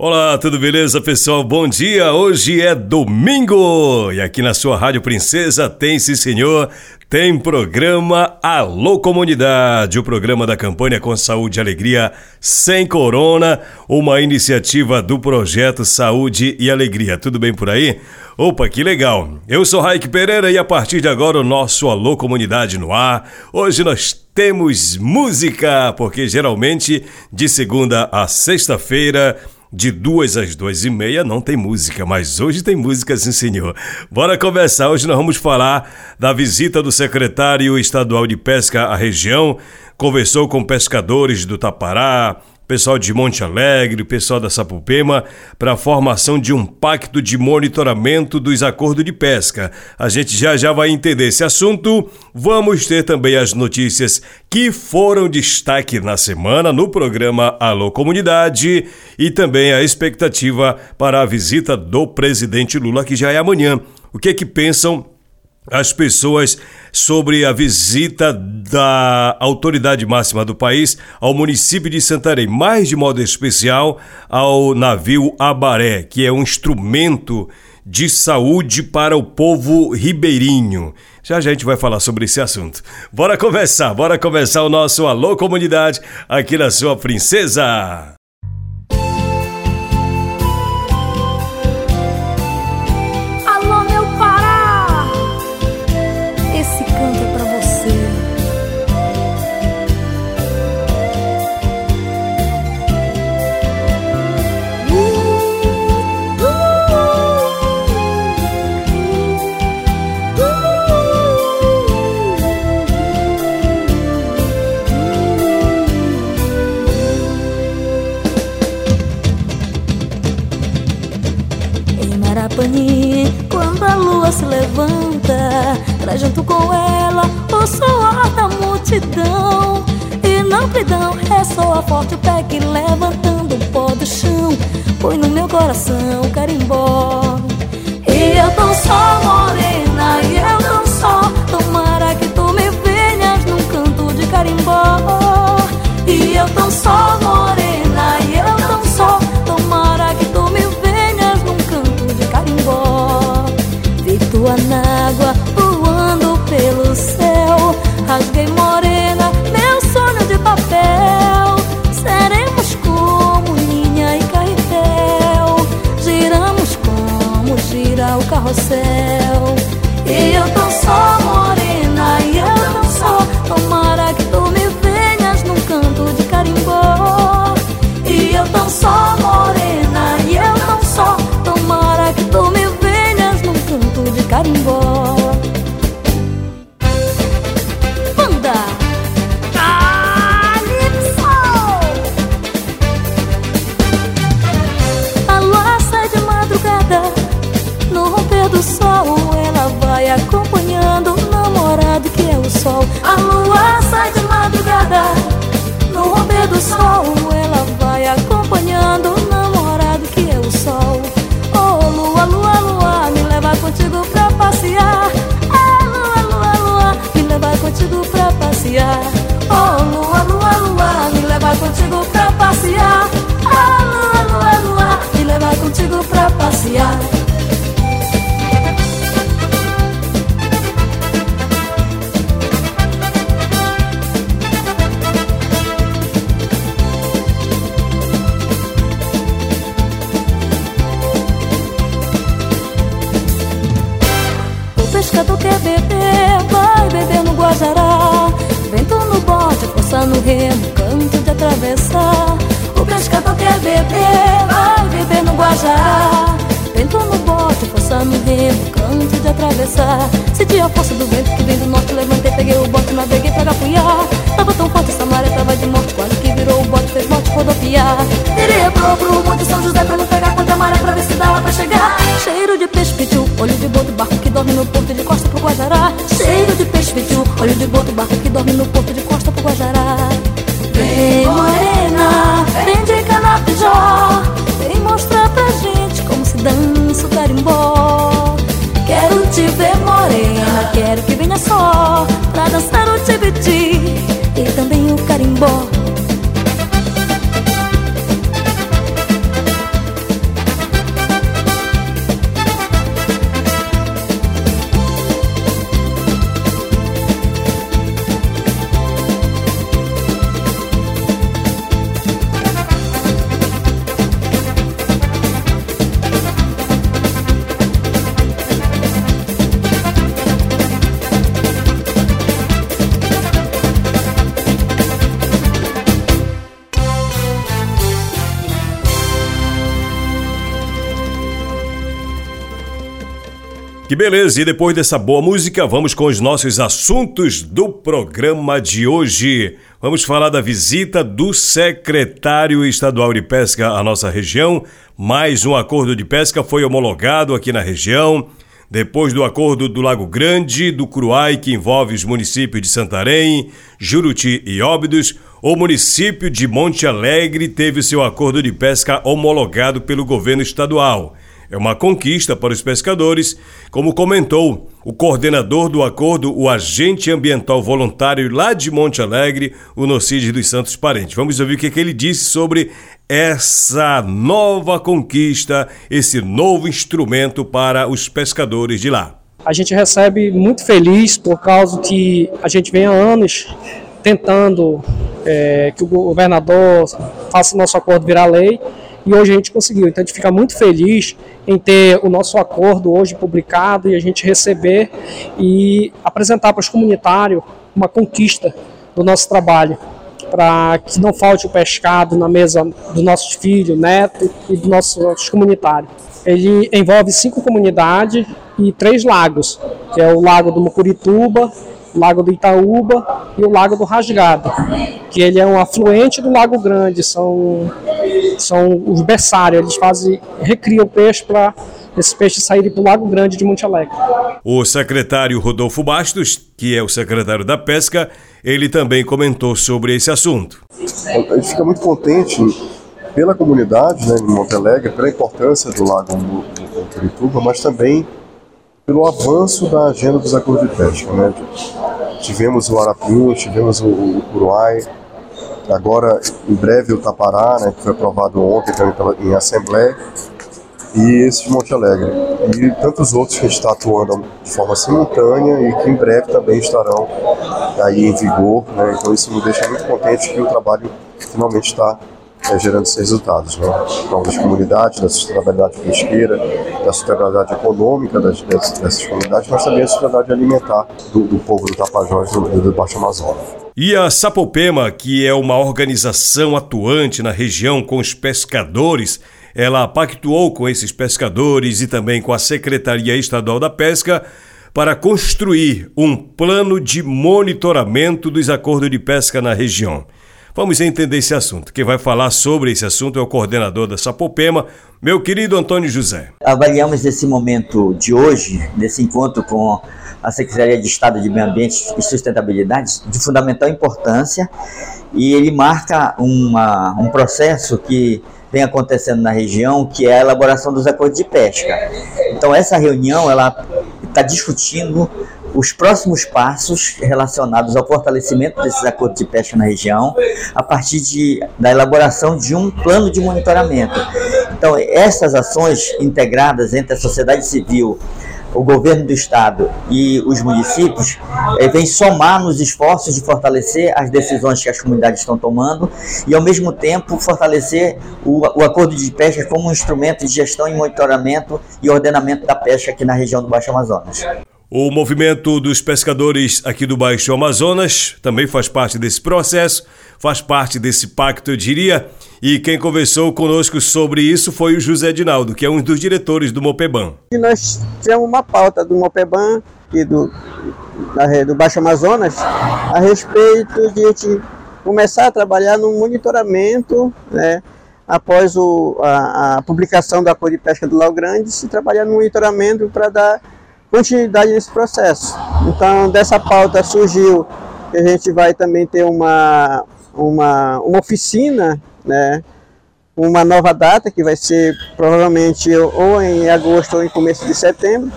Olá, tudo beleza, pessoal? Bom dia! Hoje é domingo e aqui na sua Rádio Princesa tem, sim senhor, tem programa Alô Comunidade, o programa da campanha com saúde e alegria sem corona, uma iniciativa do projeto Saúde e Alegria. Tudo bem por aí? Opa, que legal! Eu sou Raik Pereira e a partir de agora o nosso Alô Comunidade no ar. Hoje nós temos música, porque geralmente de segunda a sexta-feira de duas às duas e meia não tem música, mas hoje tem música sim, senhor. Bora conversar. Hoje nós vamos falar da visita do secretário estadual de pesca à região. Conversou com pescadores do Tapará, pessoal de Monte Alegre, pessoal da Sapupema, para a formação de um pacto de monitoramento dos acordos de pesca. A gente já já vai entender esse assunto. Vamos ter também as notícias que foram destaque na semana no programa Alô Comunidade e também a expectativa para a visita do presidente Lula, que já é amanhã. O que é que pensam as pessoas sobre a visita da autoridade máxima do país ao município de Santarém, mais de modo especial ao navio Abaré, que é um instrumento de saúde para o povo ribeirinho. Já já a gente vai falar sobre esse assunto. Bora conversar, bora conversar o nosso Alô Comunidade aqui na sua Princesa. Se levanta, traz junto com ela o suor da multidão. E na amplidão ressoa forte o pé que levantando o pó do chão, põe no meu coração o carimbó. E eu tô só morena, e eu não só, tomara que tu me venhas num canto de carimbó. E eu tô só morena, O pescador quer beber, vai beber no Guajará. Vento no bote, força no remo, canto de atravessar. Senti a força do vento que vem do norte, levantei, peguei o bote, naveguei pra gapuiar. Tava tão forte essa maré, tava de morte, quase que virou o bote, fez morte rodopiar. Virei pro Monte São José pra não pegar contra a maré, pra ver se dava pra chegar. Cheiro de peixe pitiu, olho de boto, barco que dorme no porto de costa pro Guajará. Cheiro de peixe pitiu, olho de boto, barco que dorme no porto de costa pro Guajará. Beleza! E depois dessa boa música, vamos com os nossos assuntos do programa de hoje. Vamos falar da visita do secretário estadual de pesca à nossa região. Mais um acordo de pesca foi homologado aqui na região. Depois do acordo do Lago Grande, do Cruai, que envolve os municípios de Santarém, Juruti e Óbidos, o município de Monte Alegre teve seu acordo de pesca homologado pelo governo estadual. É uma conquista para os pescadores, como comentou o coordenador do acordo, o agente ambiental voluntário lá de Monte Alegre, o Nocide dos Santos Parentes. Vamos ouvir o que, que ele disse sobre essa nova conquista, esse novo instrumento para os pescadores de lá. A gente recebe muito feliz por causa que a gente vem há anos tentando é, que o governador faça o nosso acordo virar lei e hoje a gente conseguiu. Então a gente fica muito feliz em ter o nosso acordo hoje publicado e a gente receber e apresentar para os comunitários uma conquista do nosso trabalho, para que não falte o pescado na mesa dos nossos filhos, netos e dos nossos comunitários. Ele envolve cinco comunidades e três lagos, que é o Lago do Mucurituba, Lago do Itaúba e o Lago do Rasgado, que ele é um afluente do Lago Grande, são, são os berçários, eles fazem, recriam o peixe para esses peixes saírem para o Lago Grande de Monte Alegre. O secretário Rodolfo Bastos, que é o secretário da Pesca, ele também comentou sobre esse assunto. A gente fica muito contente pela comunidade né, de Monte Alegre, pela importância do Lago Mucurituba, mas também pelo avanço da agenda dos acordos de pesca. Né? Tivemos o Arapim, tivemos o, o Uruai, agora em breve o Tapará, né, que foi aprovado ontem também pela, em Assembleia, e esse de Monte Alegre. E tantos outros que a gente está atuando de forma simultânea e que em breve também estarão aí em vigor. Né? Então isso me deixa muito contente que o trabalho finalmente está é, gerando esses resultados, né? Então, das comunidades, da sustentabilidade pesqueira, da sustentabilidade econômica das, dessas, dessas comunidades, mas também a sustentabilidade alimentar do, do povo do Tapajós do, do Baixo Amazonas. E a Sapopema, que é uma organização atuante na região com os pescadores, ela pactuou com esses pescadores e também com a Secretaria Estadual da Pesca para construir um plano de monitoramento dos acordos de pesca na região. Vamos entender esse assunto. Quem vai falar sobre esse assunto é o coordenador da Sapopema, meu querido Antônio José. Avaliamos esse momento de hoje, desse encontro com a Secretaria de Estado de Meio Ambiente e Sustentabilidade, de fundamental importância, e ele marca uma, um processo que vem acontecendo na região, que é a elaboração dos acordos de pesca. Então essa reunião ela está discutindo os próximos passos relacionados ao fortalecimento desses acordos de pesca na região, a partir de, da elaboração de um plano de monitoramento. Então, essas ações integradas entre a sociedade civil, o governo do estado e os municípios eh, vem somar nos esforços de fortalecer as decisões que as comunidades estão tomando e, ao mesmo tempo, fortalecer o, o acordo de pesca como um instrumento de gestão e monitoramento e ordenamento da pesca aqui na região do Baixo Amazonas. O movimento dos pescadores aqui do Baixo Amazonas também faz parte desse processo, faz parte desse pacto, eu diria. E quem conversou conosco sobre isso foi o José Dinaldo, que é um dos diretores do Mopeban. E nós tivemos uma pauta do Mopeban e do, do Baixo Amazonas a respeito de a gente começar a trabalhar no monitoramento, né, após o, a, a, publicação do Acordo de Pesca do Lago Grande, se trabalhar no monitoramento para dar continuidade nesse processo. Então, dessa pauta surgiu que a gente vai também ter uma, uma, uma oficina, né, uma nova data que vai ser provavelmente ou em agosto ou em começo de setembro,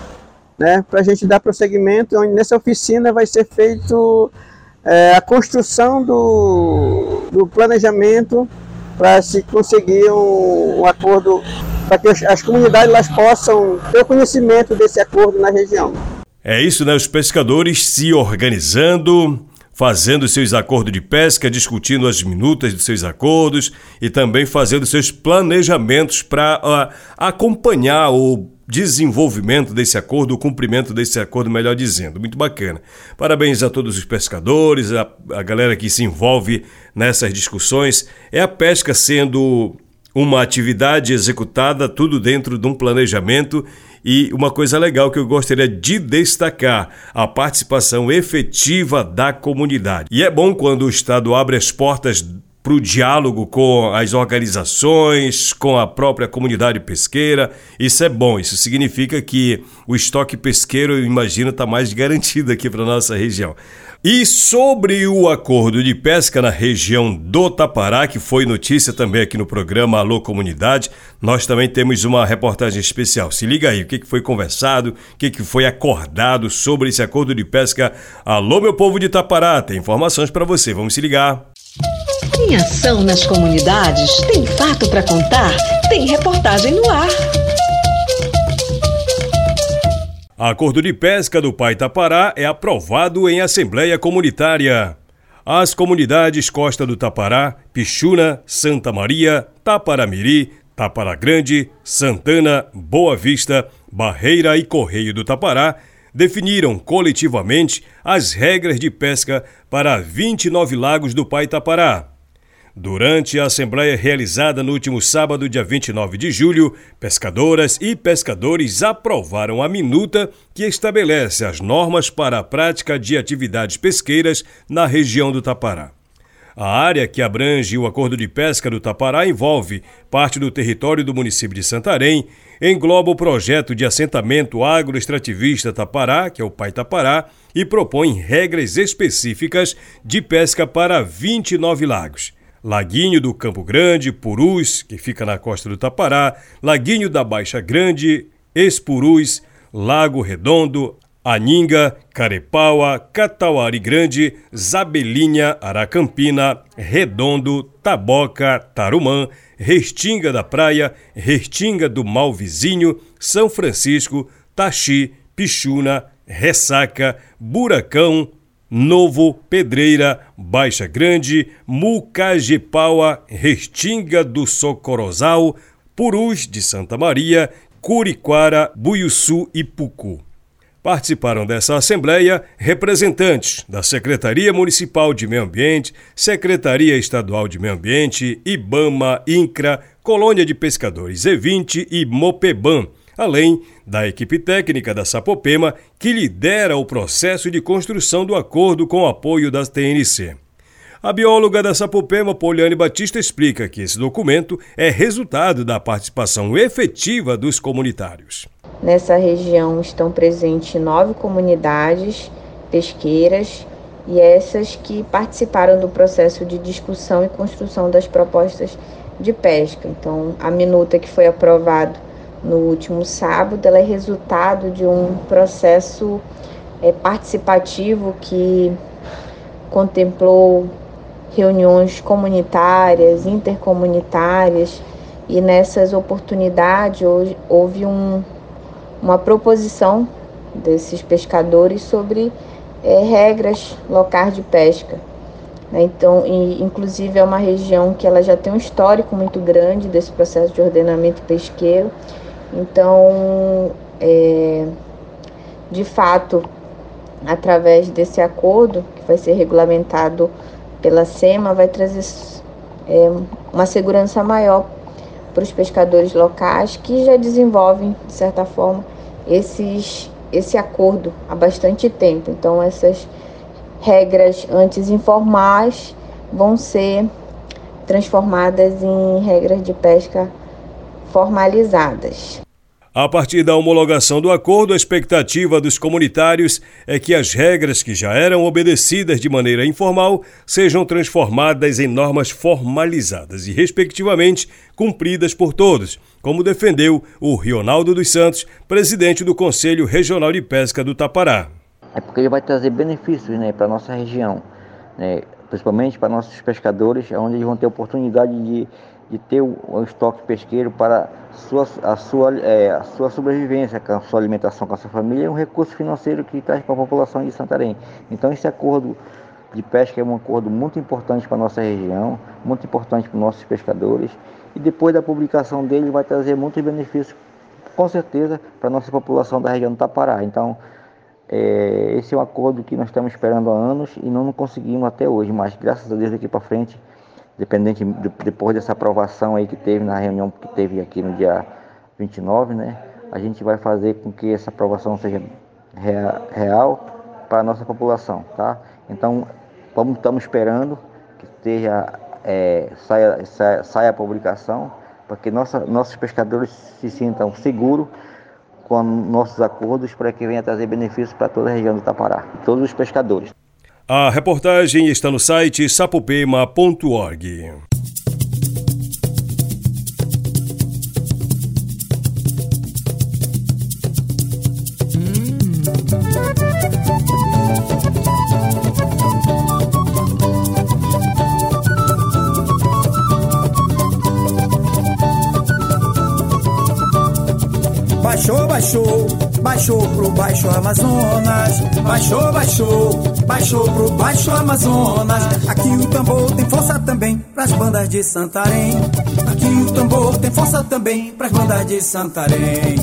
né, para a gente dar prosseguimento, onde nessa oficina vai ser feito é, a construção do, do planejamento para se conseguir um, um acordo, para que as comunidades elas possam ter conhecimento desse acordo na região. É isso, né? Os pescadores se organizando, fazendo seus acordos de pesca, discutindo as minutas de seus acordos e também fazendo seus planejamentos para acompanhar o desenvolvimento desse acordo, o cumprimento desse acordo, melhor dizendo. Muito bacana. Parabéns a todos os pescadores, a, a galera que se envolve nessas discussões. É a pesca sendo uma atividade executada, tudo dentro de um planejamento. E uma coisa legal que eu gostaria de destacar: a participação efetiva da comunidade. E é bom quando o Estado abre as portas para o diálogo com as organizações, com a própria comunidade pesqueira. Isso é bom, isso significa que o estoque pesqueiro, eu imagino, está mais garantido aqui para nossa região. E sobre o acordo de pesca na região do Tapará, que foi notícia também aqui no programa Alô Comunidade, nós também temos uma reportagem especial. Se liga aí, o que foi conversado, o que foi acordado sobre esse acordo de pesca. Alô, meu povo de Tapará, tem informações para você, vamos se ligar. Tem ação nas comunidades, tem fato para contar, tem reportagem no ar. Acordo de pesca do Pai Tapará é aprovado em Assembleia Comunitária. As comunidades Costa do Tapará, Pichuna, Santa Maria, Taparamiri, Tapará Grande, Santana, Boa Vista, Barreira e Correio do Tapará definiram coletivamente as regras de pesca para 29 lagos do Pai Tapará. Durante a assembleia realizada no último sábado, dia 29 de julho, pescadoras e pescadores aprovaram a minuta que estabelece as normas para a prática de atividades pesqueiras na região do Tapará. A área que abrange o acordo de pesca do Tapará envolve parte do território do município de Santarém, engloba o projeto de assentamento agroextrativista Tapará, que é o Pai Tapará, e propõe regras específicas de pesca para 29 lagos. Laguinho do Campo Grande, Purus, que fica na costa do Tapará, Laguinho da Baixa Grande, Espurus, Lago Redondo, Aninga, Carepaua, Catauari Grande, Zabelinha, Aracampina, Redondo, Taboca, Tarumã, Restinga da Praia, Restinga do Malvizinho, São Francisco, Taxi, Pichuna, Ressaca, Buracão, Novo, Pedreira, Baixa Grande, Mucajepaua, Restinga do Socorozal, Purus de Santa Maria, Curiquara, Buiuçu e Pucu. Participaram dessa assembleia representantes da Secretaria Municipal de Meio Ambiente, Secretaria Estadual de Meio Ambiente, IBAMA, INCRA, Colônia de Pescadores E20 e Mopeban além da equipe técnica da Sapopema, que lidera o processo de construção do acordo com o apoio da TNC. A bióloga da Sapopema, Poliane Batista, explica que esse documento é resultado da participação efetiva dos comunitários. Nessa região estão presentes nove comunidades pesqueiras e essas que participaram do processo de discussão e construção das propostas de pesca. Então, a minuta que foi aprovada no último sábado, ela é resultado de um processo é, participativo que contemplou reuniões comunitárias, intercomunitárias, e nessas oportunidades houve um, uma proposição desses pescadores sobre é, regras locais de pesca. Né? Então, e, inclusive é uma região que ela já tem um histórico muito grande desse processo de ordenamento pesqueiro então, é, de fato, através desse acordo, que vai ser regulamentado pela SEMA, vai trazer é, uma segurança maior para os pescadores locais que já desenvolvem, de certa forma, esses, esse acordo há bastante tempo. Então, essas regras antes informais vão ser transformadas em regras de pesca formalizadas. A partir da homologação do acordo, a expectativa dos comunitários é que as regras que já eram obedecidas de maneira informal sejam transformadas em normas formalizadas e, respectivamente, cumpridas por todos, como defendeu o Rionaldo dos Santos, presidente do Conselho Regional de Pesca do Tapará. É porque ele vai trazer benefícios né, para a nossa região, né, principalmente para nossos pescadores, onde eles vão ter oportunidade de de ter um estoque pesqueiro para sua, a, sua, é, a sua sobrevivência, a sua alimentação com a sua família, é um recurso financeiro que traz para a população de Santarém. Então esse acordo de pesca é um acordo muito importante para a nossa região, muito importante para os nossos pescadores, e depois da publicação dele vai trazer muitos benefícios, com certeza, para a nossa população da região do Tapará. Então, é, esse é um acordo que nós estamos esperando há anos e não conseguimos até hoje, mas graças a Deus daqui para frente dependente depois dessa aprovação aí que teve na reunião que teve aqui no dia 29, né? A gente vai fazer com que essa aprovação seja real para a nossa população, tá? Então, vamos, estamos esperando que esteja, é, saia, saia, saia, a publicação para que nossa, nossos pescadores se sintam seguros com nossos acordos para que venha trazer benefícios para toda a região do Tapará, todos os pescadores. A reportagem está no site sapopema.org. Baixou, baixou, baixou pro baixo Amazonas. Baixou, baixou Baixou pro baixo Amazonas. Aqui o tambor tem força também pras bandas de Santarém. Aqui o tambor tem força também pras bandas de Santarém.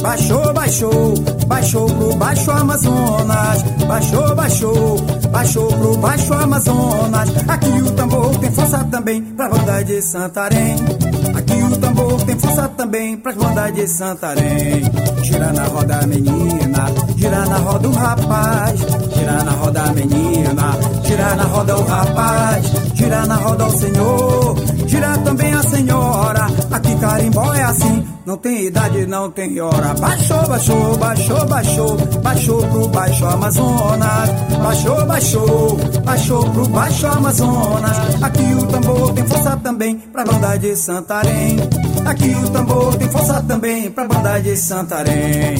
Baixou, baixou, baixou pro baixo Amazonas. Baixou, baixou, baixou pro baixo Amazonas. Aqui o tambor tem força também pra banda de Santarém. Aqui o tambor tem força também pras bandas de Santarém. Gira na roda menina, gira na roda o rapaz. Gira na roda menina, gira na roda o rapaz. Gira na roda o senhor, gira também a senhora. Carimbó é assim, não tem idade, não tem hora. Baixou, baixou, baixou, baixou, baixou pro baixo Amazonas. Baixou, baixou, baixou pro baixo Amazonas. Aqui o tambor tem força também pra banda de Santarém. Aqui o tambor tem força também pra banda de Santarém.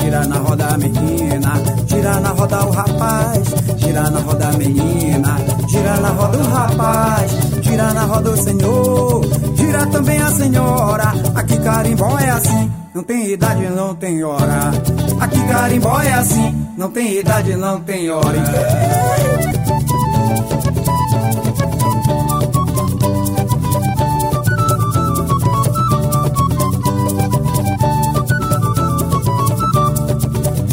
Gira na roda a menina, gira na roda o rapaz. Gira na roda a menina, gira na roda o rapaz. Gira na roda o senhor, gira também a senhora. Aqui carimbó é assim, não tem idade, não tem hora. Aqui carimbó é assim, não tem idade, não tem hora.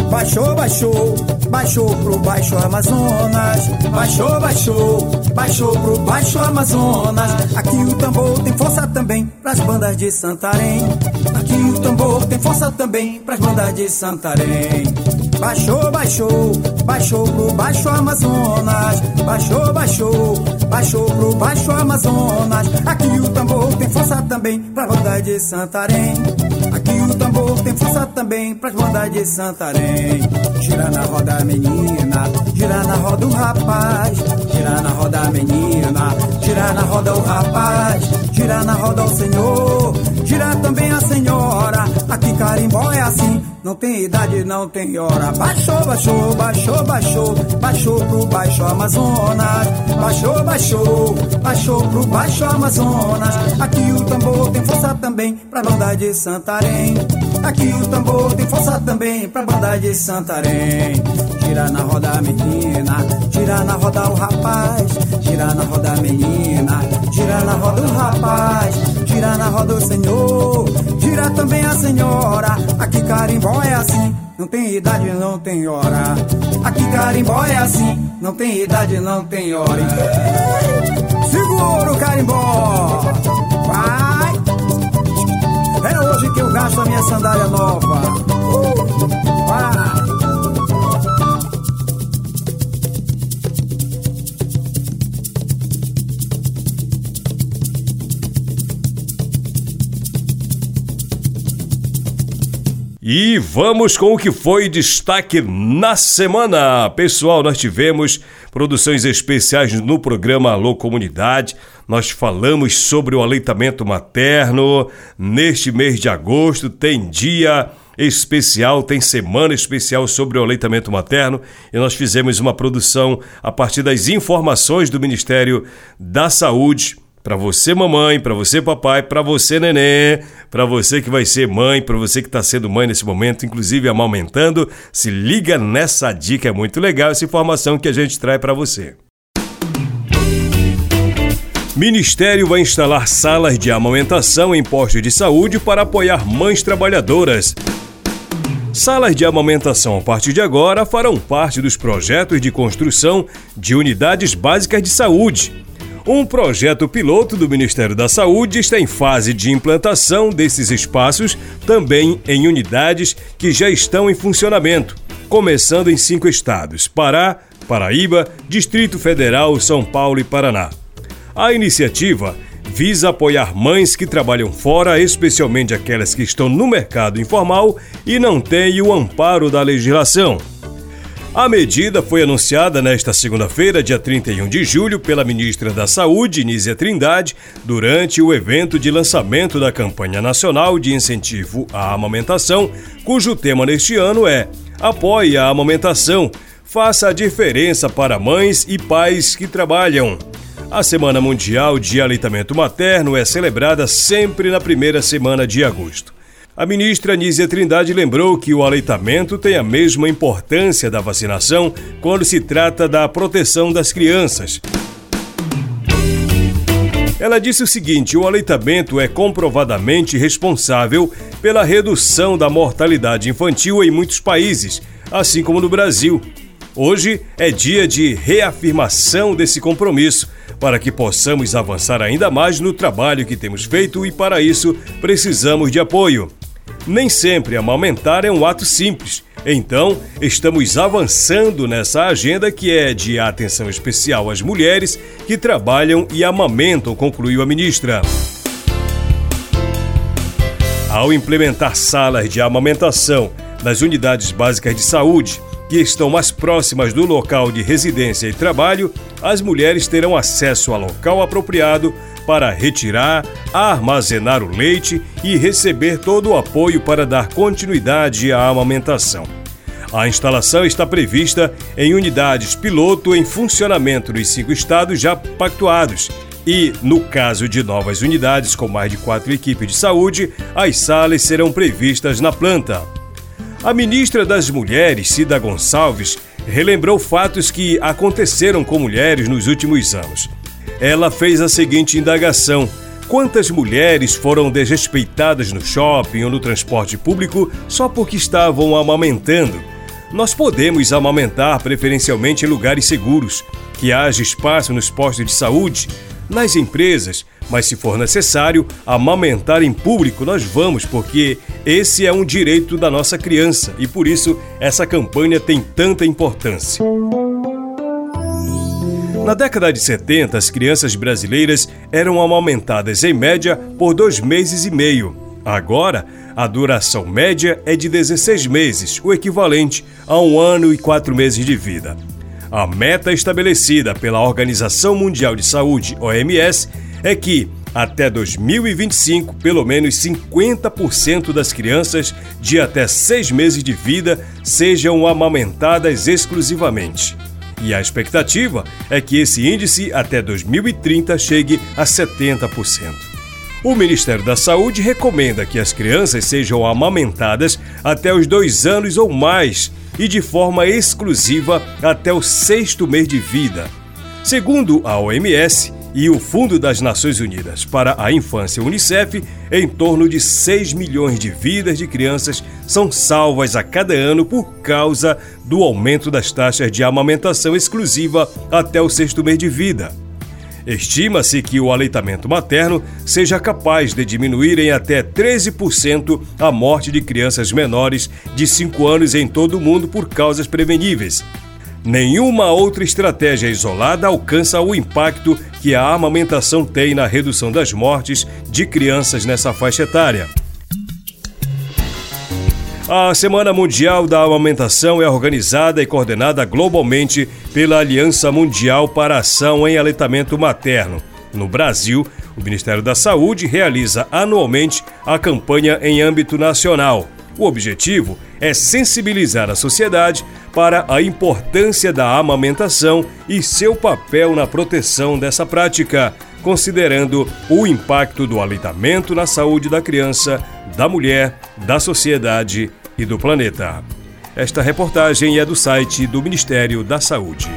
Baixou, baixou, baixou pro baixo Amazonas. Baixou, baixou, baixou pro baixo Amazonas. Aqui o tambor tem força também pras bandas de Santarém. Aqui o tambor tem força também pras bandas de Santarém. Baixou, baixou, baixou pro baixo Amazonas. Baixou, baixou, baixou pro baixo Amazonas. Aqui o tambor tem força também pra banda de Santarém. Aqui tambor tem força também pras bandas de Santarém. Gira na roda menina, gira na roda o rapaz. Gira na roda menina, gira na roda o rapaz. Gira na roda o senhor, gira também a senhora. Aqui carimbó é assim, não tem idade, não tem hora. Baixou, baixou, baixou, baixou, baixou pro baixo Amazonas. Baixou, baixou, baixou pro baixo Amazonas. Aqui o tambor tem força também pra banda de Santarém. Aqui o tambor tem força também pra banda de Santarém. Gira na roda a menina, gira na roda o rapaz. Gira na roda a menina, gira na roda o rapaz. Gira na roda o senhor, gira também a senhora. Aqui carimbó é assim, não tem idade, não tem hora. Aqui carimbó é assim, não tem idade, não tem hora. Segura o carimbó. Vai. É hoje que eu gasto a minha sandália nova. Uh, vai. E vamos com o que foi destaque na semana. Pessoal, nós tivemos produções especiais no programa Alô Comunidade. Nós falamos sobre o aleitamento materno. Neste mês de agosto tem dia especial, tem semana especial sobre o aleitamento materno e nós fizemos uma produção a partir das informações do Ministério da Saúde para você, mamãe, para você, papai, para você, neném, para você que vai ser mãe, para você que está sendo mãe nesse momento, inclusive amamentando, se liga nessa dica, é muito legal essa informação que a gente traz para você. Ministério vai instalar salas de amamentação em postos de saúde para apoiar mães trabalhadoras. Salas de amamentação a partir de agora farão parte dos projetos de construção de unidades básicas de saúde um projeto piloto do Ministério da Saúde está em fase de implantação desses espaços, também em unidades que já estão em funcionamento, começando em cinco estados: Pará, Paraíba, Distrito Federal, São Paulo e Paraná. A iniciativa visa apoiar mães que trabalham fora, especialmente aquelas que estão no mercado informal e não têm o amparo da legislação. A medida foi anunciada nesta segunda-feira, dia 31 de julho, pela ministra da Saúde, Nízia Trindade, durante o evento de lançamento da campanha nacional de incentivo à amamentação, cujo tema neste ano é Apoie a amamentação, faça a diferença para mães e pais que trabalham. A Semana Mundial de Aleitamento Materno é celebrada sempre na primeira semana de agosto. A ministra Nízia Trindade lembrou que o aleitamento tem a mesma importância da vacinação quando se trata da proteção das crianças. Ela disse o seguinte: o aleitamento é comprovadamente responsável pela redução da mortalidade infantil em muitos países, assim como no Brasil. Hoje é dia de reafirmação desse compromisso para que possamos avançar ainda mais no trabalho que temos feito e, para isso, precisamos de apoio. Nem sempre amamentar é um ato simples. Então, estamos avançando nessa agenda que é de atenção especial às mulheres que trabalham e amamentam, concluiu a ministra. Ao implementar salas de amamentação nas unidades básicas de saúde, que estão mais próximas do local de residência e trabalho, as mulheres terão acesso a local apropriado para retirar, armazenar o leite e receber todo o apoio para dar continuidade à amamentação. A instalação está prevista em unidades piloto em funcionamento nos cinco estados já pactuados. E, no caso de novas unidades com mais de quatro equipes de saúde, as salas serão previstas na planta. A ministra das Mulheres, Cida Gonçalves, relembrou fatos que aconteceram com mulheres nos últimos anos ela fez a seguinte indagação: Quantas mulheres foram desrespeitadas no shopping ou no transporte público só porque estavam amamentando? Nós podemos amamentar preferencialmente em lugares seguros, que haja espaço nos postos de saúde, nas empresas, mas se for necessário amamentar em público, nós vamos, porque esse é um direito da nossa criança e por isso essa campanha tem tanta importância. Na década de 70, as crianças brasileiras eram amamentadas em média por dois meses e meio. Agora, a duração média é de 16 meses, o equivalente a um ano e quatro meses de vida. A meta estabelecida pela Organização Mundial de Saúde, OMS, é que, até 2025, pelo menos 50% das crianças de até seis meses de vida sejam amamentadas exclusivamente. E a expectativa é que esse índice até 2030 chegue a 70%. O Ministério da Saúde recomenda que as crianças sejam amamentadas até os dois anos ou mais e de forma exclusiva até o sexto mês de vida. Segundo a OMS, e o Fundo das Nações Unidas para a Infância Unicef, em torno de 6 milhões de vidas de crianças são salvas a cada ano por causa do aumento das taxas de amamentação exclusiva até o sexto mês de vida. Estima-se que o aleitamento materno seja capaz de diminuir em até 13% a morte de crianças menores de 5 anos em todo o mundo por causas preveníveis. Nenhuma outra estratégia isolada alcança o impacto que a amamentação tem na redução das mortes de crianças nessa faixa etária. A Semana Mundial da Amamentação é organizada e coordenada globalmente pela Aliança Mundial para a Ação em Aleitamento Materno. No Brasil, o Ministério da Saúde realiza anualmente a campanha em âmbito nacional. O objetivo é sensibilizar a sociedade para a importância da amamentação e seu papel na proteção dessa prática, considerando o impacto do aleitamento na saúde da criança, da mulher, da sociedade e do planeta. Esta reportagem é do site do Ministério da Saúde.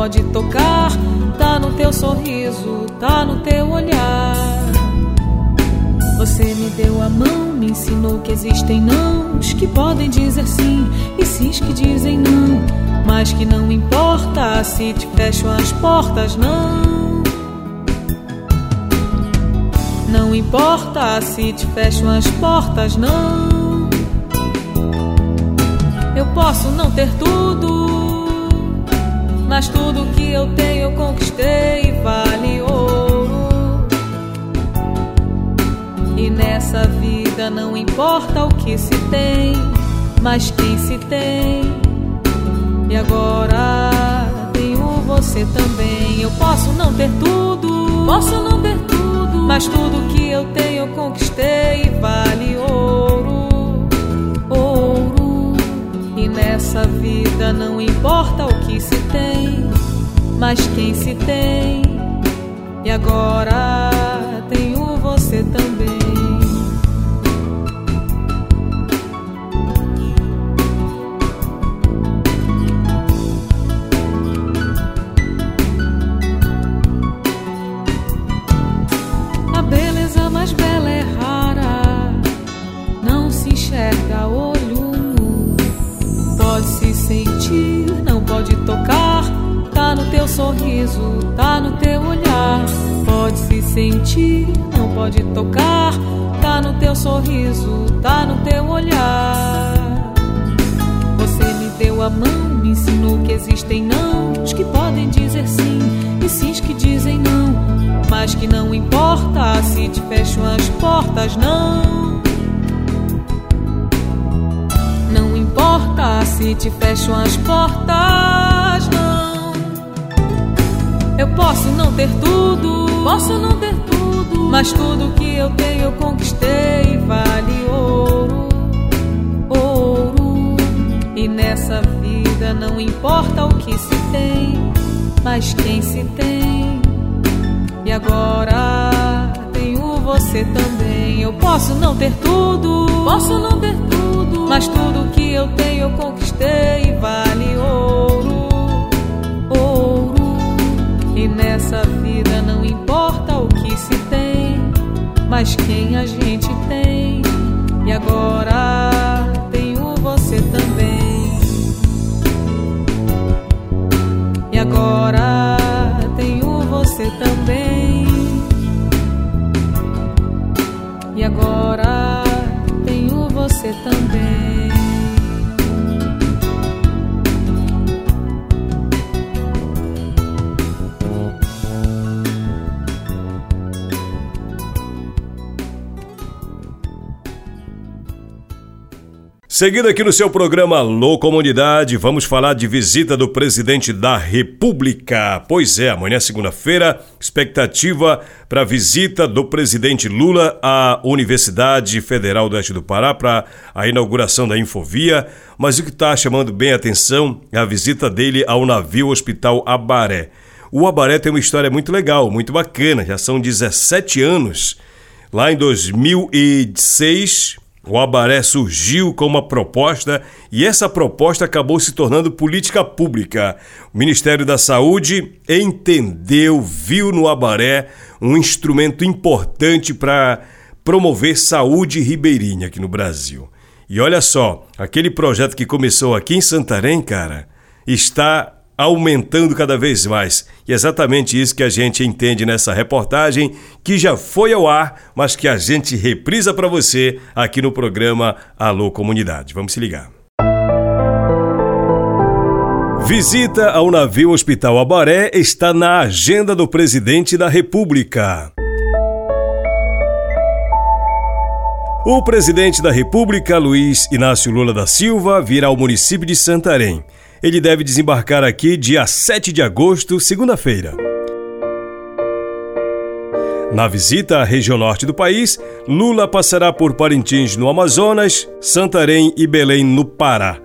Pode tocar, tá no teu sorriso, tá no teu olhar. Você me deu a mão, me ensinou que existem nãos que podem dizer sim e sims que dizem não, mas que não importa se te fecham as portas, não. Não importa se te fecham as portas, não. Eu posso não ter tudo, mas tudo que eu tenho eu conquistei vale ouro. E nessa vida não importa o que se tem, mas quem se tem. E agora tenho você também. Eu posso não ter tudo, posso não ter tudo mas tudo que eu tenho eu conquistei mas quem se tem. E agora tenho você também. Sorriso tá no teu olhar. Pode se sentir, não pode tocar. Tá no teu sorriso, tá no teu olhar. Você me deu a mão, me ensinou que existem nãos que podem dizer sim e sims que dizem não. Mas que não importa se te fecham as portas, não. Não importa se te fecham as portas, não. Eu posso não ter tudo, posso não ter tudo, mas tudo que eu tenho eu conquistei vale ouro, ouro. E nessa vida não importa o que se tem, mas quem se tem. E agora tenho você também. Eu posso não ter tudo, posso não ter tudo, mas tudo que eu tenho eu conquistei vale ouro. Que se tem, mas quem a gente tem. E agora tenho você também. E agora tenho você também. E agora tenho você também. Seguindo aqui no seu programa Alô Comunidade, vamos falar de visita do presidente da República. Pois é, amanhã, segunda-feira, expectativa para a visita do presidente Lula à Universidade Federal do Oeste do Pará para a inauguração da Infovia. Mas o que está chamando bem a atenção é a visita dele ao navio Hospital Abaré. O Abaré tem uma história muito legal, muito bacana, já são 17 anos. Lá em 2006, o Abaré surgiu com uma proposta e essa proposta acabou se tornando política pública. O Ministério da Saúde entendeu, viu no Abaré um instrumento importante para promover saúde ribeirinha aqui no Brasil. E olha só, aquele projeto que começou aqui em Santarém, cara, está aumentando cada vez mais. E é exatamente isso que a gente entende nessa reportagem, que já foi ao ar, mas que a gente reprisa para você aqui no programa Alô Comunidade. Vamos se ligar. Visita ao navio Hospital Abaré está na agenda do presidente da República. O presidente da República, Luiz Inácio Lula da Silva, virá ao município de Santarém ele deve desembarcar aqui dia 7 de agosto, segunda-feira. Na visita à região norte do país, Lula passará por Parintins, no Amazonas, Santarém e Belém, no Pará.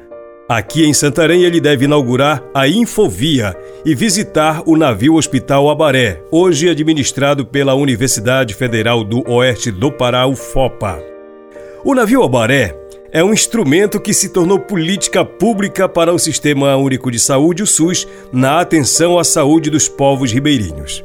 Aqui em Santarém, ele deve inaugurar a Infovia e visitar o navio Hospital Abaré, hoje administrado pela Universidade Federal do Oeste do Pará, UFOPA. O navio Abaré é um instrumento que se tornou política pública para o Sistema Único de Saúde, o SUS, na atenção à saúde dos povos ribeirinhos.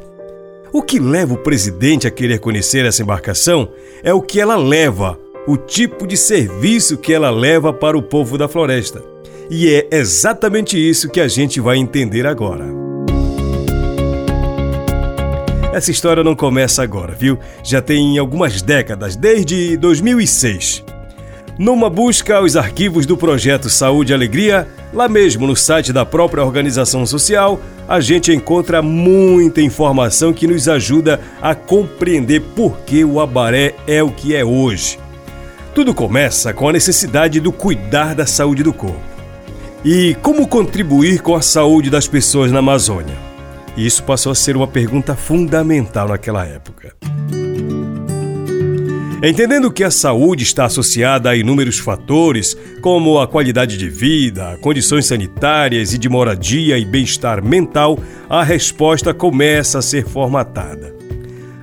O que leva o presidente a querer conhecer essa embarcação é o que ela leva, o tipo de serviço que ela leva para o povo da floresta. E é exatamente isso que a gente vai entender agora. Essa história não começa agora, viu? Já tem algumas décadas, desde 2006. Numa busca aos arquivos do projeto Saúde e Alegria, lá mesmo no site da própria organização social, a gente encontra muita informação que nos ajuda a compreender por que o Abaré é o que é hoje. Tudo começa com a necessidade do cuidar da saúde do corpo. E como contribuir com a saúde das pessoas na Amazônia? Isso passou a ser uma pergunta fundamental naquela época. Entendendo que a saúde está associada a inúmeros fatores, como a qualidade de vida, condições sanitárias e de moradia e bem-estar mental, a resposta começa a ser formatada.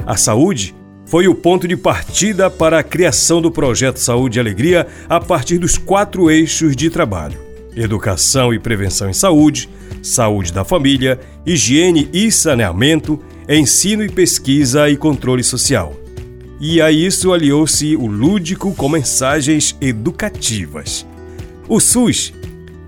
A saúde foi o ponto de partida para a criação do projeto Saúde e Alegria a partir dos quatro eixos de trabalho: educação e prevenção em saúde, saúde da família, higiene e saneamento, ensino e pesquisa e controle social. E a isso aliou-se o lúdico com mensagens educativas. O SUS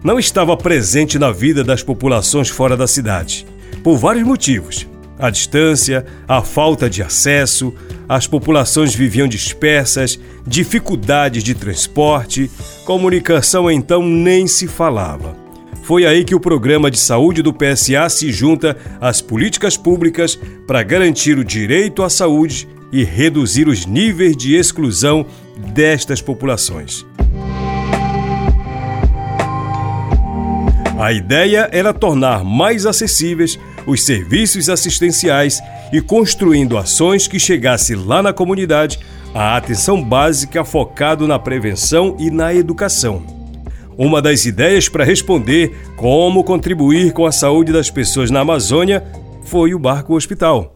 não estava presente na vida das populações fora da cidade, por vários motivos. A distância, a falta de acesso, as populações viviam dispersas, dificuldades de transporte, comunicação então nem se falava. Foi aí que o programa de saúde do PSA se junta às políticas públicas para garantir o direito à saúde e reduzir os níveis de exclusão destas populações. A ideia era tornar mais acessíveis os serviços assistenciais e construindo ações que chegasse lá na comunidade a atenção básica focado na prevenção e na educação. Uma das ideias para responder como contribuir com a saúde das pessoas na Amazônia foi o Barco Hospital.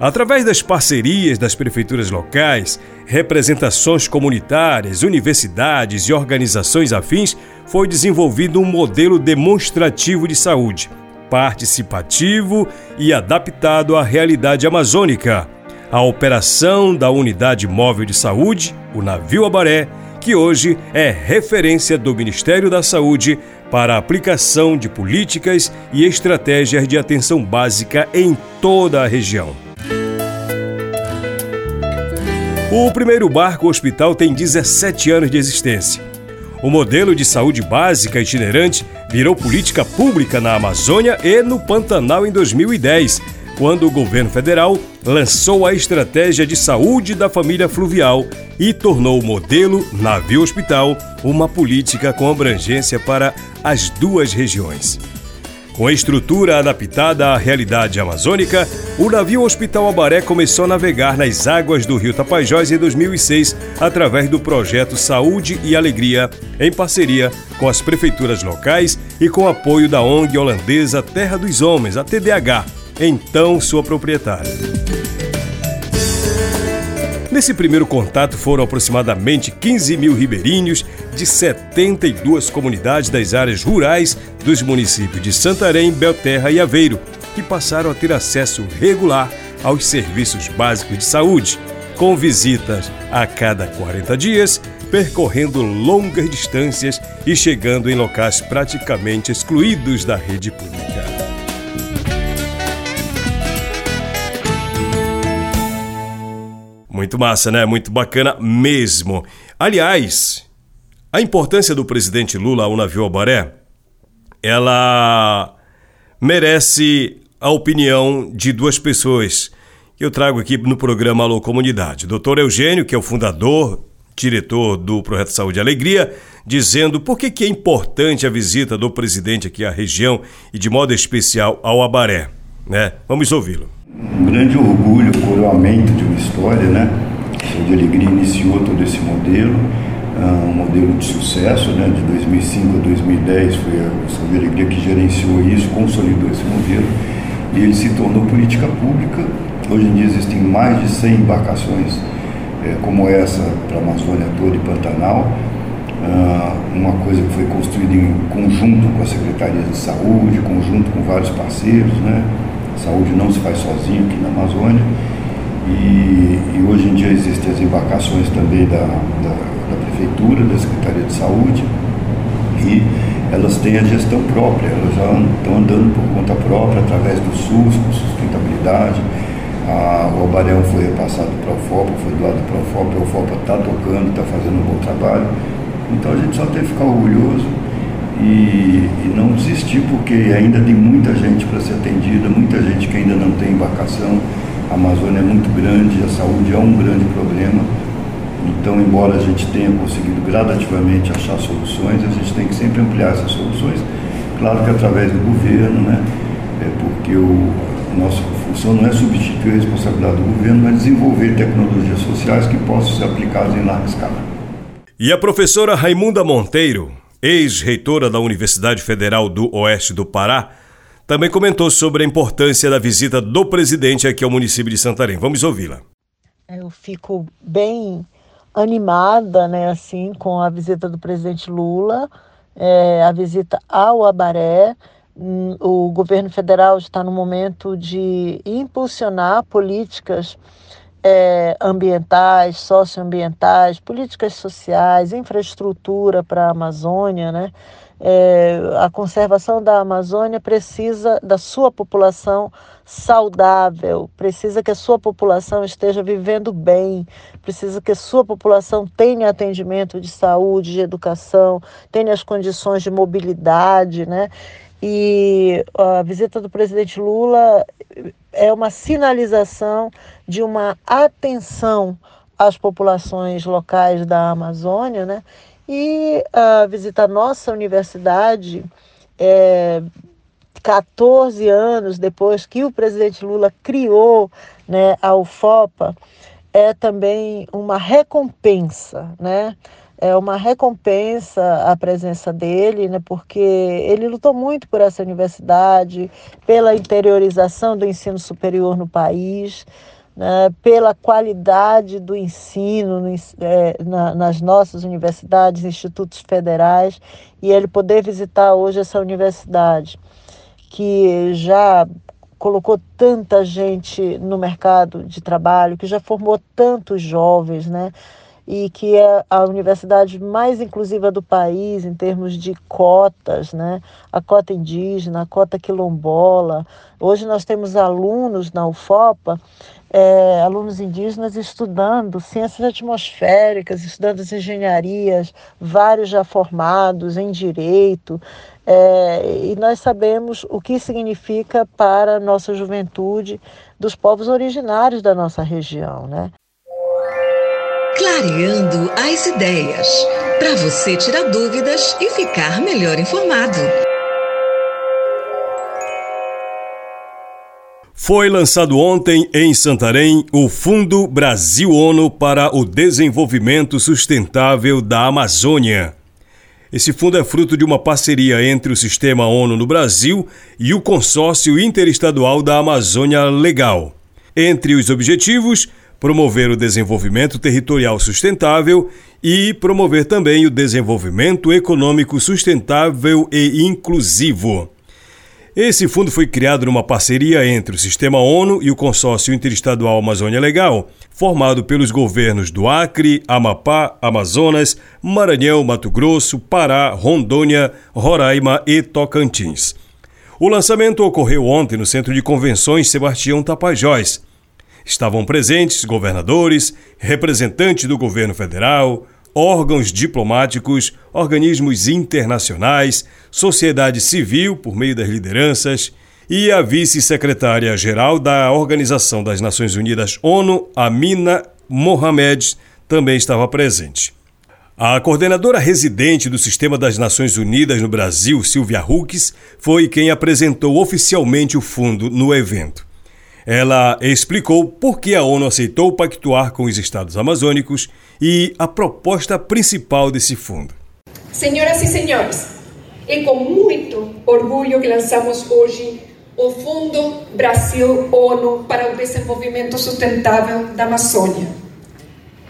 Através das parcerias das prefeituras locais, representações comunitárias, universidades e organizações afins, foi desenvolvido um modelo demonstrativo de saúde, participativo e adaptado à realidade amazônica. A operação da Unidade Móvel de Saúde, o Navio Abaré, que hoje é referência do Ministério da Saúde para a aplicação de políticas e estratégias de atenção básica em toda a região. O primeiro barco hospital tem 17 anos de existência. O modelo de saúde básica itinerante virou política pública na Amazônia e no Pantanal em 2010, quando o governo federal lançou a estratégia de saúde da família fluvial e tornou o modelo navio-hospital uma política com abrangência para as duas regiões. Com estrutura adaptada à realidade amazônica, o navio Hospital Abaré começou a navegar nas águas do rio Tapajós em 2006 através do projeto Saúde e Alegria, em parceria com as prefeituras locais e com apoio da ONG holandesa Terra dos Homens, a TDH, então sua proprietária. Nesse primeiro contato foram aproximadamente 15 mil ribeirinhos de 72 comunidades das áreas rurais dos municípios de Santarém, Belterra e Aveiro, que passaram a ter acesso regular aos serviços básicos de saúde, com visitas a cada 40 dias, percorrendo longas distâncias e chegando em locais praticamente excluídos da rede pública. Muito massa, né? Muito bacana mesmo. Aliás, a importância do presidente Lula ao navio Abaré, ela merece a opinião de duas pessoas que eu trago aqui no programa Alô Comunidade. Doutor Eugênio, que é o fundador, diretor do Projeto Saúde e Alegria, dizendo por que, que é importante a visita do presidente aqui à região e de modo especial ao Abaré. Né? Vamos ouvi-lo um grande orgulho, coroamento de uma história, né? O de Alegria iniciou todo esse modelo, uh, um modelo de sucesso, né? De 2005 a 2010 foi a Saúde de Alegria que gerenciou isso, consolidou esse modelo e ele se tornou política pública. Hoje em dia existem mais de 100 embarcações é, como essa para a Amazônia toda e Pantanal. Uh, uma coisa que foi construída em conjunto com a Secretaria de Saúde, conjunto com vários parceiros, né? Saúde não se faz sozinho aqui na Amazônia. E, e hoje em dia existem as embarcações também da, da, da, Prefeitura, da Secretaria de Saúde, e elas têm a gestão própria, elas já estão andando por conta própria, através do SUS, com sustentabilidade. A, o Albarel foi repassado para o FOPA, foi doado para o FOPA, o FOPA está tocando, está fazendo um bom trabalho. Então a gente só tem que ficar orgulhoso e, e não desistir, porque ainda tem muita gente para ser atendida, muita gente que ainda não tem embarcação. A Amazônia é muito grande, a saúde é um grande problema. Então, embora a gente tenha conseguido gradativamente achar soluções, a gente tem que sempre ampliar essas soluções. Claro que através do governo, né? É porque o, a nossa função não é substituir a responsabilidade do governo, mas desenvolver tecnologias sociais que possam ser aplicadas em larga escala. E a professora Raimunda Monteiro, ex-reitora da Universidade Federal do Oeste do Pará, também comentou sobre a importância da visita do presidente aqui ao município de Santarém. Vamos ouvi-la. Eu fico bem animada, né, assim, com a visita do presidente Lula, é, a visita ao Abaré. Hum, o governo federal está no momento de impulsionar políticas é, ambientais, socioambientais, políticas sociais, infraestrutura para a Amazônia, né? É, a conservação da Amazônia precisa da sua população saudável, precisa que a sua população esteja vivendo bem, precisa que a sua população tenha atendimento de saúde, de educação, tenha as condições de mobilidade, né? E a visita do presidente Lula é uma sinalização de uma atenção às populações locais da Amazônia, né? E a visita à nossa universidade, é, 14 anos depois que o presidente Lula criou né, a UFOPA, é também uma recompensa, né? É uma recompensa a presença dele, né, porque ele lutou muito por essa universidade, pela interiorização do ensino superior no país, né, pela qualidade do ensino no, é, na, nas nossas universidades, institutos federais, e ele poder visitar hoje essa universidade, que já colocou tanta gente no mercado de trabalho, que já formou tantos jovens, né? E que é a universidade mais inclusiva do país em termos de cotas, né? A cota indígena, a cota quilombola. Hoje nós temos alunos na UFOPA é, alunos indígenas estudando ciências atmosféricas, estudando as engenharias, vários já formados em direito, é, e nós sabemos o que significa para a nossa juventude dos povos originários da nossa região. Né? Clareando as ideias, para você tirar dúvidas e ficar melhor informado. Foi lançado ontem em Santarém o Fundo Brasil ONU para o Desenvolvimento Sustentável da Amazônia. Esse fundo é fruto de uma parceria entre o Sistema ONU no Brasil e o Consórcio Interestadual da Amazônia Legal. Entre os objetivos, promover o desenvolvimento territorial sustentável e promover também o desenvolvimento econômico sustentável e inclusivo. Esse fundo foi criado numa parceria entre o Sistema ONU e o Consórcio Interestadual Amazônia Legal, formado pelos governos do Acre, Amapá, Amazonas, Maranhão, Mato Grosso, Pará, Rondônia, Roraima e Tocantins. O lançamento ocorreu ontem no Centro de Convenções Sebastião Tapajós. Estavam presentes governadores, representantes do governo federal, órgãos diplomáticos, organismos internacionais, sociedade civil por meio das lideranças e a vice-secretária-geral da Organização das Nações Unidas ONU, Amina Mohamed, também estava presente. A coordenadora residente do Sistema das Nações Unidas no Brasil, Silvia Hucks, foi quem apresentou oficialmente o fundo no evento. Ela explicou por que a ONU aceitou pactuar com os estados amazônicos e a proposta principal desse fundo. Senhoras e senhores, é com muito orgulho que lançamos hoje o Fundo Brasil ONU para o Desenvolvimento Sustentável da Amazônia.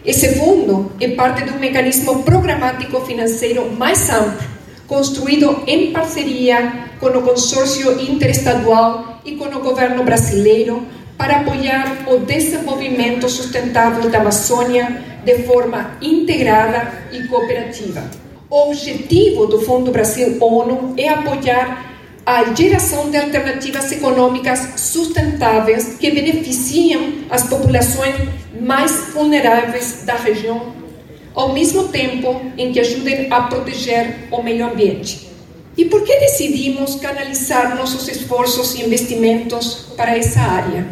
Esse fundo é parte de um mecanismo programático financeiro mais amplo, construído em parceria com o consórcio interestadual e com o governo brasileiro para apoiar o desenvolvimento sustentável da Amazônia de forma integrada e cooperativa. O objetivo do Fundo Brasil ONU é apoiar a geração de alternativas econômicas sustentáveis que beneficiam as populações mais vulneráveis da região, ao mesmo tempo em que ajudem a proteger o meio ambiente. E por que decidimos canalizar nossos esforços e investimentos para essa área?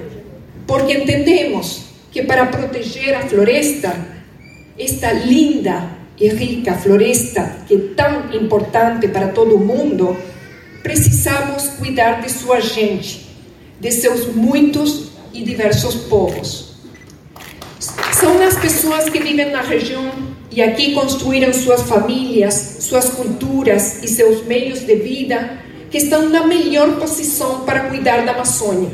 Porque entendemos que para proteger a floresta, esta linda e rica floresta que é tão importante para todo mundo, precisamos cuidar de sua gente, de seus muitos e diversos povos. São as pessoas que vivem na região e aqui construíram suas famílias, suas culturas e seus meios de vida que estão na melhor posição para cuidar da Amazônia.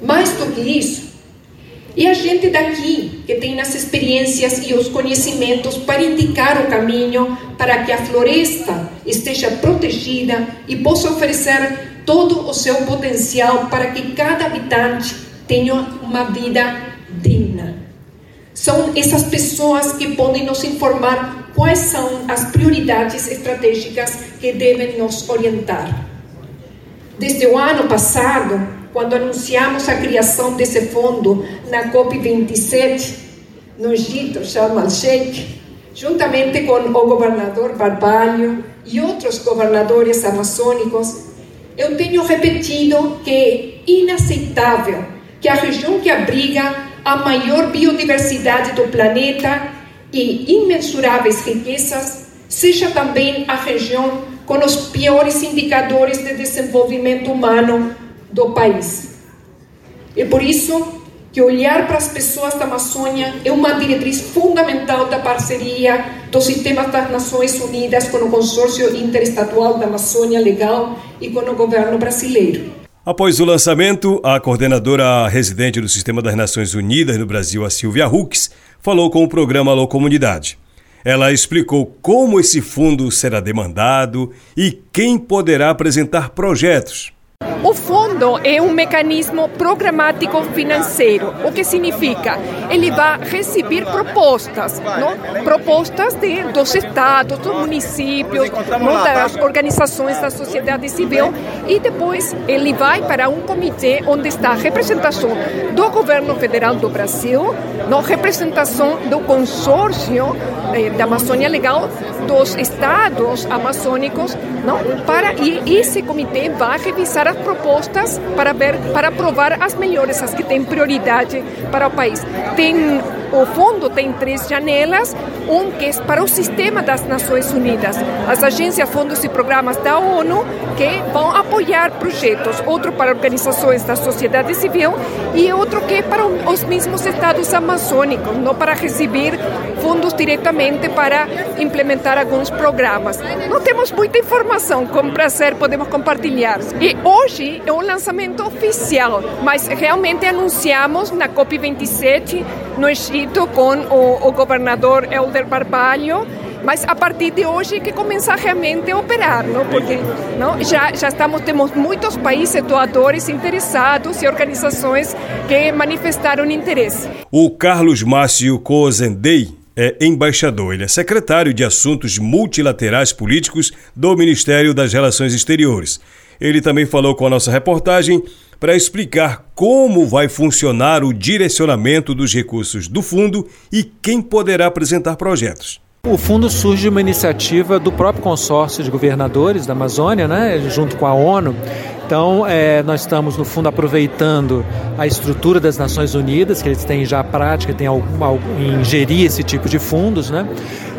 Mais do que isso, é a gente daqui que tem as experiências e os conhecimentos para indicar o caminho para que a floresta esteja protegida e possa oferecer todo o seu potencial para que cada habitante tenha uma vida digna. São essas pessoas que podem nos informar quais são as prioridades estratégicas que devem nos orientar. Desde o ano passado, quando anunciamos a criação desse fundo na COP27, no Egito, Sharm el-Sheikh, juntamente com o governador Barbalho e outros governadores amazônicos, eu tenho repetido que é inaceitável que a região que abriga a maior biodiversidade do planeta e imensuráveis riquezas seja também a região com os piores indicadores de desenvolvimento humano do país. É por isso que olhar para as pessoas da Amazônia é uma diretriz fundamental da parceria do Sistema das Nações Unidas com o Consórcio Interestadual da Amazônia Legal e com o governo brasileiro. Após o lançamento, a coordenadora residente do Sistema das Nações Unidas no Brasil, a Silvia Hux, falou com o programa Alô Comunidade. Ela explicou como esse fundo será demandado e quem poderá apresentar projetos O fundo é um mecanismo programático financeiro, o que significa ele vai receber propostas, não? propostas de, dos estados, dos municípios, não? das organizações da sociedade civil e depois ele vai para um comitê onde está a representação do governo federal do Brasil, não? representação do consórcio eh, da Amazônia Legal, dos estados amazônicos, não? para e esse comitê vai revisar as propostas para ver, para aprovar as melhores, as que têm prioridade para o país. Tem o fundo tem três janelas, um que é para o sistema das Nações Unidas, as agências, fundos e programas da ONU que vão apoiar projetos, outro para organizações da sociedade civil e outro que é para os mesmos estados amazônicos, não para receber fundos diretamente para implementar alguns programas. Não temos muita informação, com prazer podemos compartilhar. E hoje é um lançamento oficial, mas realmente anunciamos na COP27 no Egito com o, o governador Helder Barbalho mas a partir de hoje que começa realmente a operar, não? Porque não? Já já estamos temos muitos países doadores interessados e organizações que manifestaram interesse. O Carlos Márcio Cozendei é embaixador, ele é secretário de Assuntos Multilaterais Políticos do Ministério das Relações Exteriores. Ele também falou com a nossa reportagem para explicar como vai funcionar o direcionamento dos recursos do fundo e quem poderá apresentar projetos. O fundo surge de uma iniciativa do próprio consórcio de governadores da Amazônia, né, junto com a ONU. Então, é, nós estamos, no fundo, aproveitando a estrutura das Nações Unidas, que eles têm já a prática, têm algum, em gerir esse tipo de fundos, né?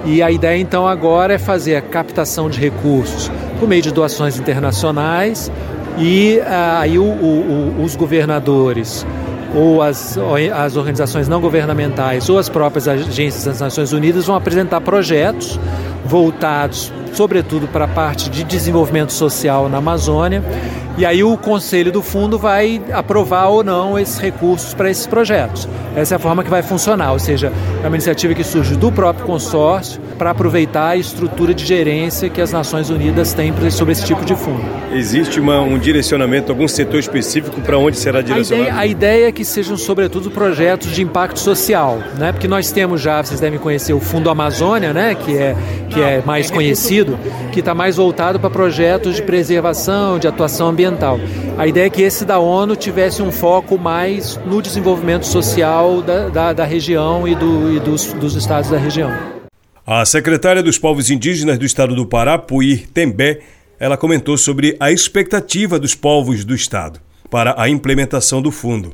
E a ideia, então, agora é fazer a captação de recursos por meio de doações internacionais e ah, aí o, o, os governadores ou as, as organizações não governamentais ou as próprias agências das Nações Unidas vão apresentar projetos voltados, sobretudo, para a parte de desenvolvimento social na Amazônia. E aí o conselho do fundo vai aprovar ou não esses recursos para esses projetos. Essa é a forma que vai funcionar, ou seja, é uma iniciativa que surge do próprio consórcio para aproveitar a estrutura de gerência que as Nações Unidas têm sobre esse tipo de fundo. Existe uma, um direcionamento, algum setor específico para onde será direcionado? A ideia, a ideia, é que sejam, sobretudo, projetos de impacto social, né? porque nós temos já, vocês devem conhecer o Fundo Amazônia, né? que, é, que é mais conhecido, que está mais voltado para projetos de preservação, de atuação ambiental. A ideia é que esse da ONU tivesse um foco mais no desenvolvimento social da, da, da região e, do, e dos, dos estados da região. A secretária dos Povos Indígenas do estado do Pará, Puir Tembé, ela comentou sobre a expectativa dos povos do estado para a implementação do fundo.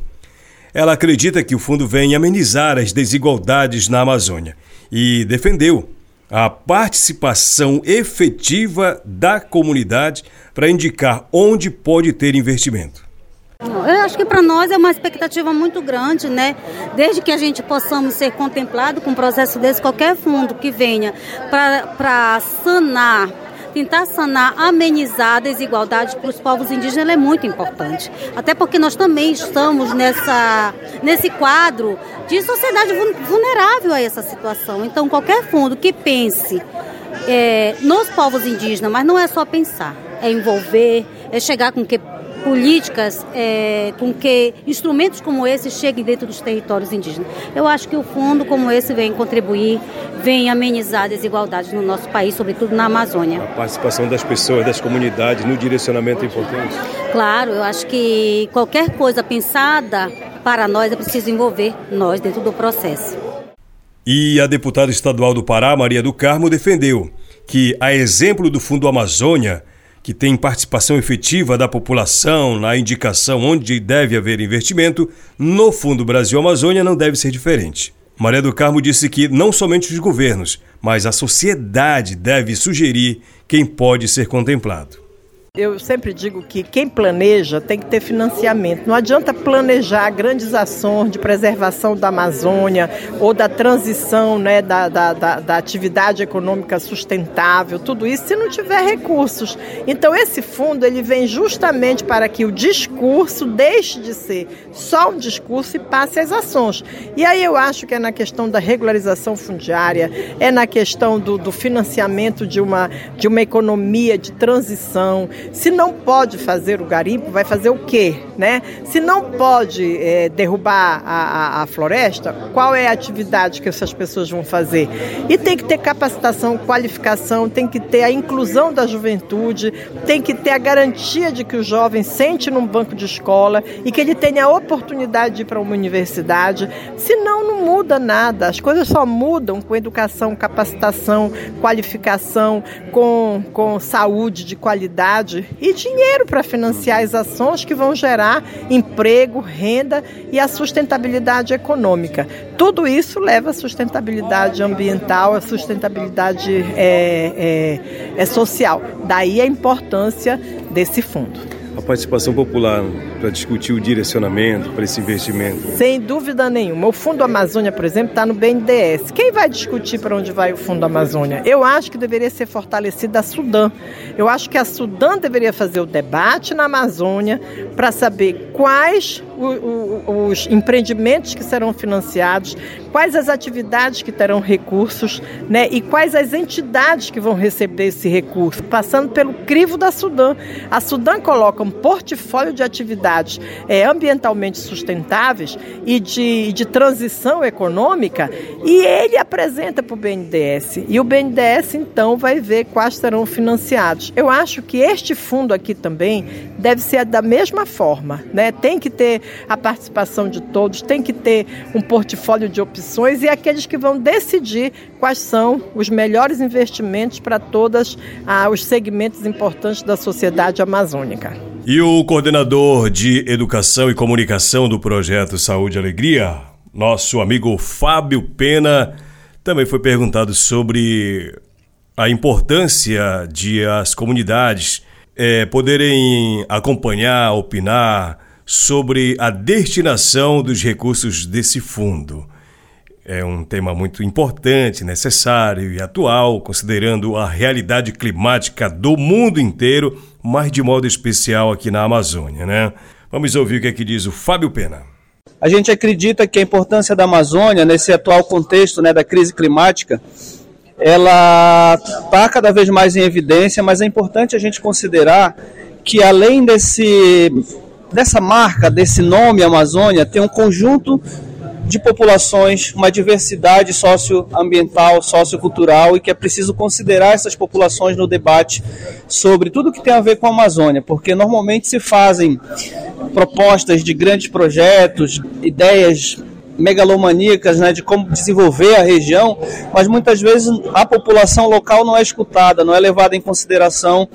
Ela acredita que o fundo vem amenizar as desigualdades na Amazônia e defendeu a participação efetiva da comunidade para indicar onde pode ter investimento. Eu acho que para nós é uma expectativa muito grande, né? Desde que a gente possamos ser contemplados com um processo desse, qualquer fundo que venha para sanar tentar sanar, amenizar a desigualdade para os povos indígenas é muito importante. Até porque nós também estamos nessa, nesse quadro de sociedade vulnerável a essa situação. Então, qualquer fundo que pense é, nos povos indígenas, mas não é só pensar, é envolver, é chegar com que políticas é, com que instrumentos como esse cheguem dentro dos territórios indígenas. Eu acho que o fundo como esse vem contribuir, vem amenizar desigualdades no nosso país, sobretudo na Amazônia. A participação das pessoas, das comunidades no direcionamento é importante? Claro, eu acho que qualquer coisa pensada para nós é preciso envolver nós dentro do processo. E a deputada estadual do Pará, Maria do Carmo, defendeu que, a exemplo do Fundo Amazônia, que tem participação efetiva da população na indicação onde deve haver investimento, no Fundo Brasil Amazônia não deve ser diferente. Maria do Carmo disse que não somente os governos, mas a sociedade deve sugerir quem pode ser contemplado. Eu sempre digo que quem planeja tem que ter financiamento. Não adianta planejar grandes ações de preservação da Amazônia ou da transição né, da, da, da, da atividade econômica sustentável, tudo isso, se não tiver recursos. Então, esse fundo ele vem justamente para que o discurso deixe de ser só um discurso e passe às ações. E aí eu acho que é na questão da regularização fundiária, é na questão do, do financiamento de uma, de uma economia de transição, Se não pode fazer o garimpo, vai fazer o quê? Né? Se não pode é, derrubar a, a, a floresta, qual é a atividade que essas pessoas vão fazer? E tem que ter capacitação, qualificação, tem que ter a inclusão da juventude, tem que ter a garantia de que o jovem sente num banco de escola e que ele tenha a oportunidade de ir para uma universidade. Senão, não muda nada. As coisas só mudam com educação, capacitação, qualificação, com, com saúde de qualidade e dinheiro para financiar as ações que vão gerar emprego, renda e a sustentabilidade econômica. Tudo isso leva à sustentabilidade ambiental, à sustentabilidade é, é, é social. Daí a importância desse fundo a participação popular para discutir o direcionamento para esse investimento? Sem dúvida nenhuma. O Fundo Amazônia, por exemplo, está no BNDES. Quem vai discutir para onde vai o Fundo Amazônia? Eu acho que deveria ser fortalecida a Sudã. Eu acho que a Sudã deveria fazer o debate na Amazônia para saber quais os empreendimentos que serão financiados, quais as atividades que terão recursos, né, e quais as entidades que vão receber esse recurso, passando pelo crivo da Sudã. A Sudã coloca um portfólio de atividades é, ambientalmente sustentáveis e de, de transição econômica, e ele apresenta para o BNDES. E o BNDES então vai ver quais serão financiados. Eu acho que este fundo aqui também deve ser da mesma forma, né? Tem que ter a participação de todos, tem que ter um portfólio de opções e aqueles que vão decidir quais são os melhores investimentos para todos ah, os segmentos importantes da sociedade amazônica. E o coordenador de Educação e Comunicação do projeto Saúde e Alegria, nosso amigo Fábio Pena, também foi perguntado sobre a importância de as comunidades é, poderem acompanhar, opinar sobre a destinação dos recursos desse fundo. É um tema muito importante, necessário e atual, considerando a realidade climática do mundo inteiro, mas de modo especial aqui na Amazônia, né? Vamos ouvir o que é que diz o Fábio Pena. A gente acredita que a importância da Amazônia nesse atual contexto né, da crise climática, ela está cada vez mais em evidência, mas é importante a gente considerar que além desse dessa marca, desse nome Amazônia, tem um conjunto de populações, uma diversidade socioambiental, sociocultural e que é preciso considerar essas populações no debate sobre tudo que tem a ver com a Amazônia, porque normalmente se fazem propostas de grandes projetos, ideias megalomaníacas né, de como desenvolver a região, mas muitas vezes a população local não é escutada, não é levada em consideração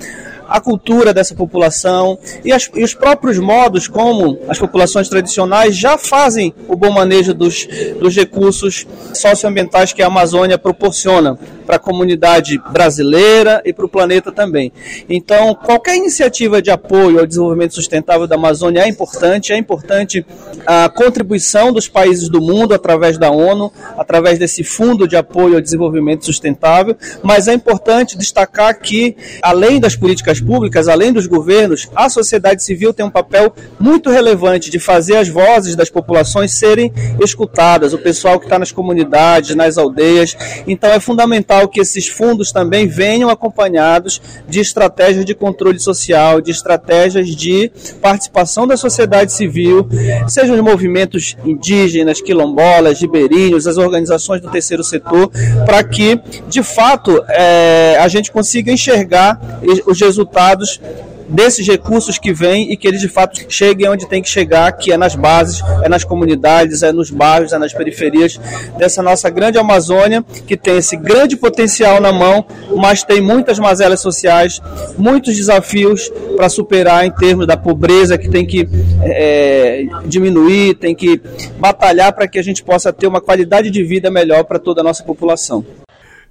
a cultura dessa população. E, as, e, os próprios modos como as populações tradicionais já fazem o bom manejo dos, dos recursos socioambientais que a Amazônia proporciona para a comunidade brasileira e para o planeta também. Então, qualquer iniciativa de apoio ao desenvolvimento sustentável da Amazônia é importante, é importante a contribuição dos países do mundo através da ONU, através desse fundo de apoio ao desenvolvimento sustentável, mas é importante destacar que, além das políticas públicas, além dos governos, a sociedade civil tem um papel muito relevante de fazer as vozes das populações serem escutadas, o pessoal que está nas comunidades, nas aldeias. Então, é fundamental que esses fundos também venham acompanhados de estratégias de controle social, de estratégias de participação da sociedade civil, sejam os movimentos indígenas, quilombolas, ribeirinhos, as organizações do terceiro setor, para que, de fato, é, a gente consiga enxergar os resultados desses recursos que vêm e que eles de fato cheguem onde tem que chegar, que é nas bases, é nas comunidades, é nos bairros, é nas periferias dessa nossa grande Amazônia, que tem esse grande potencial na mão, mas tem muitas mazelas sociais, muitos desafios para superar em termos da pobreza que tem que é, diminuir, tem que batalhar para que a gente possa ter uma qualidade de vida melhor para toda a nossa população.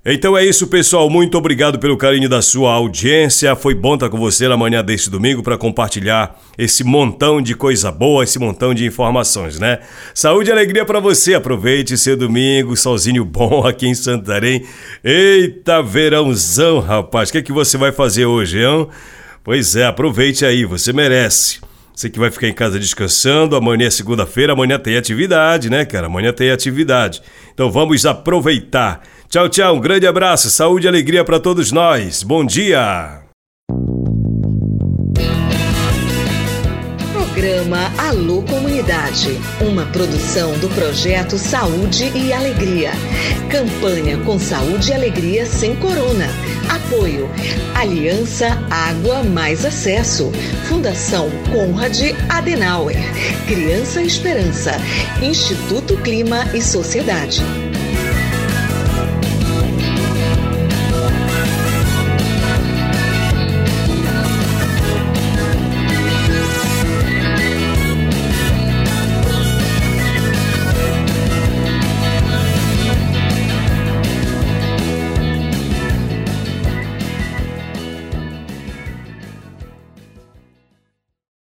Então é isso, pessoal. Muito obrigado pelo carinho da sua audiência. Foi bom estar com você na manhã deste domingo para compartilhar esse montão de coisa boa, esse montão de informações, né? Saúde e alegria para você. Aproveite seu domingo, sozinho bom aqui em Santarém. Eita, verãozão, rapaz. O que, é que você vai fazer hoje, hein? Pois é, aproveite aí, você merece. Você que vai ficar em casa descansando, amanhã é segunda-feira, amanhã tem atividade, né, cara? Amanhã tem atividade. Então vamos aproveitar. Tchau, tchau. Um grande abraço, saúde e alegria para todos nós. Bom dia. Programa Alô Comunidade, uma produção do projeto Saúde e Alegria. Campanha com Saúde e Alegria sem Corona. Apoio Aliança Água Mais Acesso. Fundação Conrad Adenauer. Criança Esperança. Instituto Clima e Sociedade.